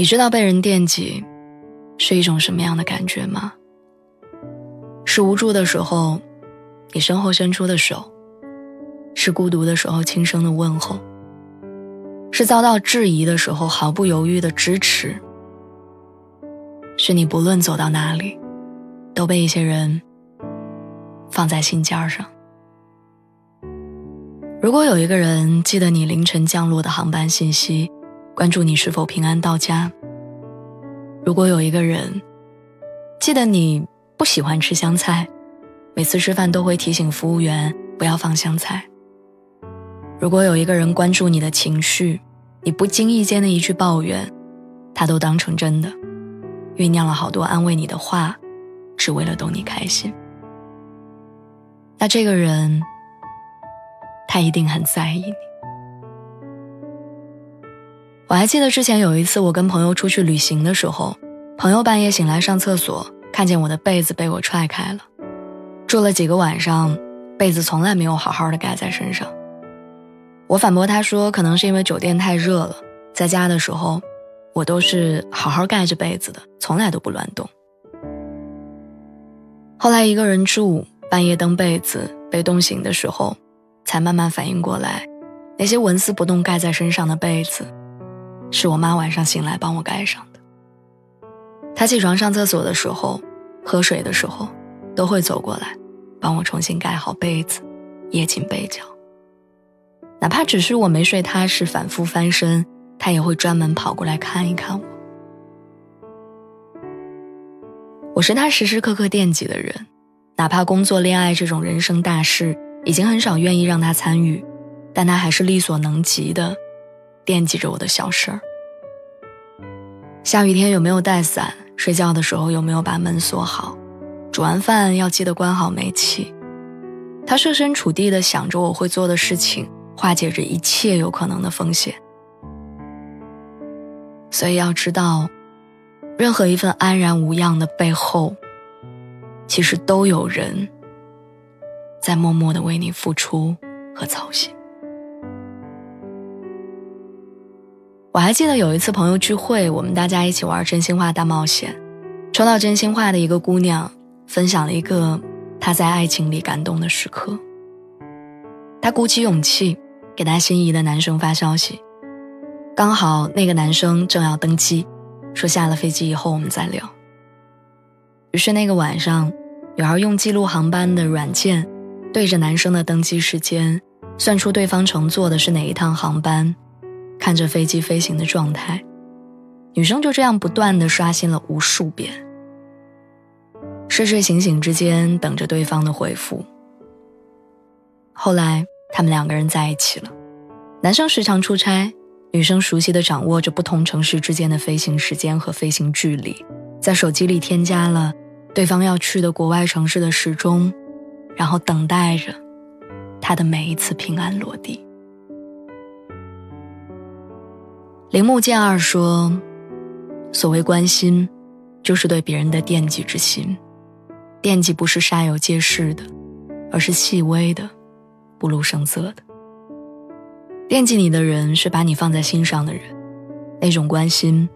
你知道被人惦记是一种什么样的感觉吗？是无助的时候，你身后伸出的手；是孤独的时候轻声的问候；是遭到质疑的时候毫不犹豫的支持；是你不论走到哪里，都被一些人放在心尖上。如果有一个人记得你凌晨降落的航班信息，关注你是否平安到家。如果有一个人记得你不喜欢吃香菜，每次吃饭都会提醒服务员不要放香菜。如果有一个人关注你的情绪，你不经意间的一句抱怨，他都当成真的，酝酿了好多安慰你的话，只为了逗你开心。那这个人，他一定很在意你。我还记得之前有一次，我跟朋友出去旅行的时候，朋友半夜醒来上厕所，看见我的被子被我踹开了。住了几个晚上，被子从来没有好好的盖在身上。我反驳他说，可能是因为酒店太热了，在家的时候，我都是好好盖着被子的，从来都不乱动。后来一个人住，半夜蹬被子被冻醒的时候，才慢慢反应过来，那些纹丝不动盖在身上的被子。是我妈晚上醒来帮我盖上的。她起床上厕所的时候，喝水的时候，都会走过来，帮我重新盖好被子，掖紧被角。哪怕只是我没睡踏实，反复翻身，她也会专门跑过来看一看我。我是她时时刻刻惦记的人，哪怕工作、恋爱这种人生大事，已经很少愿意让她参与，但她还是力所能及的。惦记着我的小事儿，下雨天有没有带伞？睡觉的时候有没有把门锁好？煮完饭要记得关好煤气。他设身处地的想着我会做的事情，化解着一切有可能的风险。所以要知道，任何一份安然无恙的背后，其实都有人在默默的为你付出和操心。我还记得有一次朋友聚会，我们大家一起玩真心话大冒险，抽到真心话的一个姑娘分享了一个她在爱情里感动的时刻。她鼓起勇气给她心仪的男生发消息，刚好那个男生正要登机，说下了飞机以后我们再聊。于是那个晚上，女孩用记录航班的软件，对着男生的登机时间，算出对方乘坐的是哪一趟航班。看着飞机飞行的状态，女生就这样不断的刷新了无数遍，睡睡醒醒之间等着对方的回复。后来他们两个人在一起了，男生时常出差，女生熟悉的掌握着不同城市之间的飞行时间和飞行距离，在手机里添加了对方要去的国外城市的时钟，然后等待着他的每一次平安落地。铃木健二说：“所谓关心，就是对别人的惦记之心。惦记不是煞有介事的，而是细微的，不露声色的。惦记你的人是把你放在心上的人，那种关心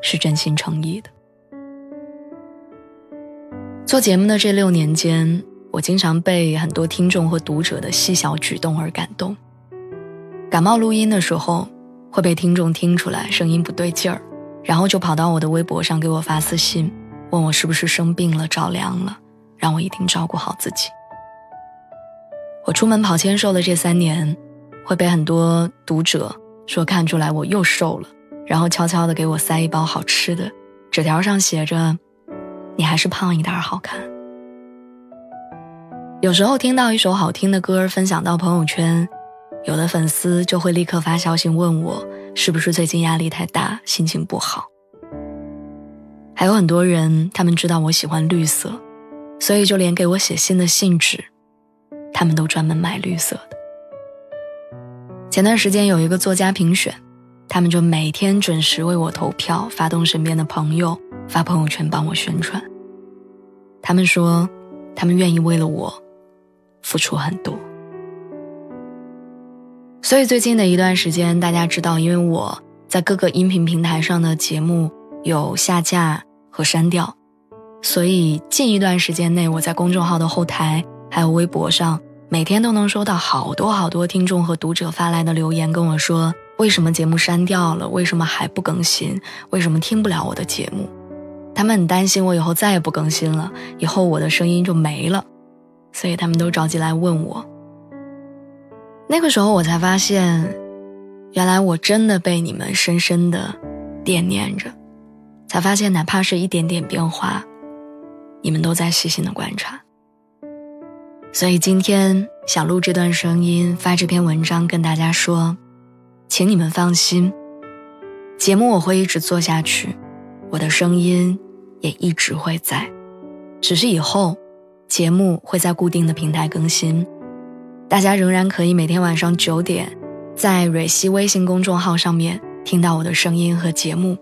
是真心诚意的。做节目的这六年间，我经常被很多听众和读者的细小举动而感动。感冒录音的时候。”会被听众听出来声音不对劲儿，然后就跑到我的微博上给我发私信，问我是不是生病了、着凉了，让我一定照顾好自己。我出门跑签售的这三年，会被很多读者说看出来我又瘦了，然后悄悄的给我塞一包好吃的，纸条上写着：“你还是胖一点好看。”有时候听到一首好听的歌分享到朋友圈。有的粉丝就会立刻发消息问我是不是最近压力太大，心情不好？还有很多人，他们知道我喜欢绿色，所以就连给我写信的信纸，他们都专门买绿色的。前段时间有一个作家评选，他们就每天准时为我投票，发动身边的朋友发朋友圈帮我宣传。他们说，他们愿意为了我付出很多。所以最近的一段时间，大家知道，因为我在各个音频平台上的节目有下架和删掉，所以近一段时间内，我在公众号的后台还有微博上，每天都能收到好多好多听众和读者发来的留言，跟我说为什么节目删掉了，为什么还不更新，为什么听不了我的节目？他们很担心我以后再也不更新了，以后我的声音就没了，所以他们都着急来问我。那个时候我才发现，原来我真的被你们深深的惦念着，才发现哪怕是一点点变化，你们都在细心的观察。所以今天想录这段声音，发这篇文章跟大家说，请你们放心，节目我会一直做下去，我的声音也一直会在，只是以后节目会在固定的平台更新。大家仍然可以每天晚上九点，在蕊希微信公众号上面听到我的声音和节目。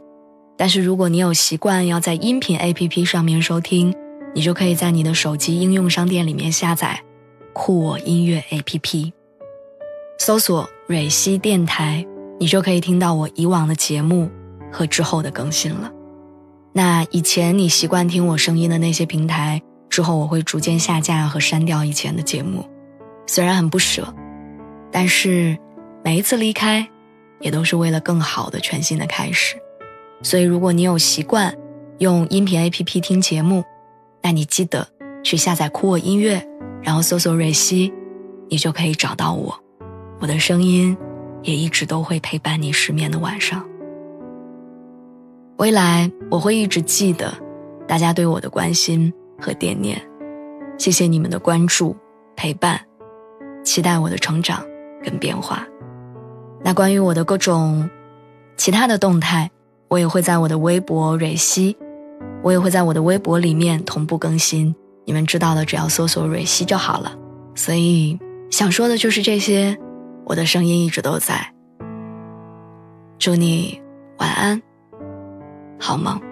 但是如果你有习惯要在音频 APP 上面收听，你就可以在你的手机应用商店里面下载酷我音乐 APP，搜索蕊希电台，你就可以听到我以往的节目和之后的更新了。那以前你习惯听我声音的那些平台，之后我会逐渐下架和删掉以前的节目。虽然很不舍，但是每一次离开，也都是为了更好的全新的开始。所以，如果你有习惯用音频 APP 听节目，那你记得去下载酷我音乐，然后搜索瑞希，你就可以找到我。我的声音也一直都会陪伴你失眠的晚上。未来我会一直记得大家对我的关心和惦念，谢谢你们的关注陪伴。期待我的成长跟变化。那关于我的各种其他的动态，我也会在我的微博蕊希，我也会在我的微博里面同步更新。你们知道的，只要搜索蕊希就好了。所以想说的就是这些，我的声音一直都在。祝你晚安，好梦。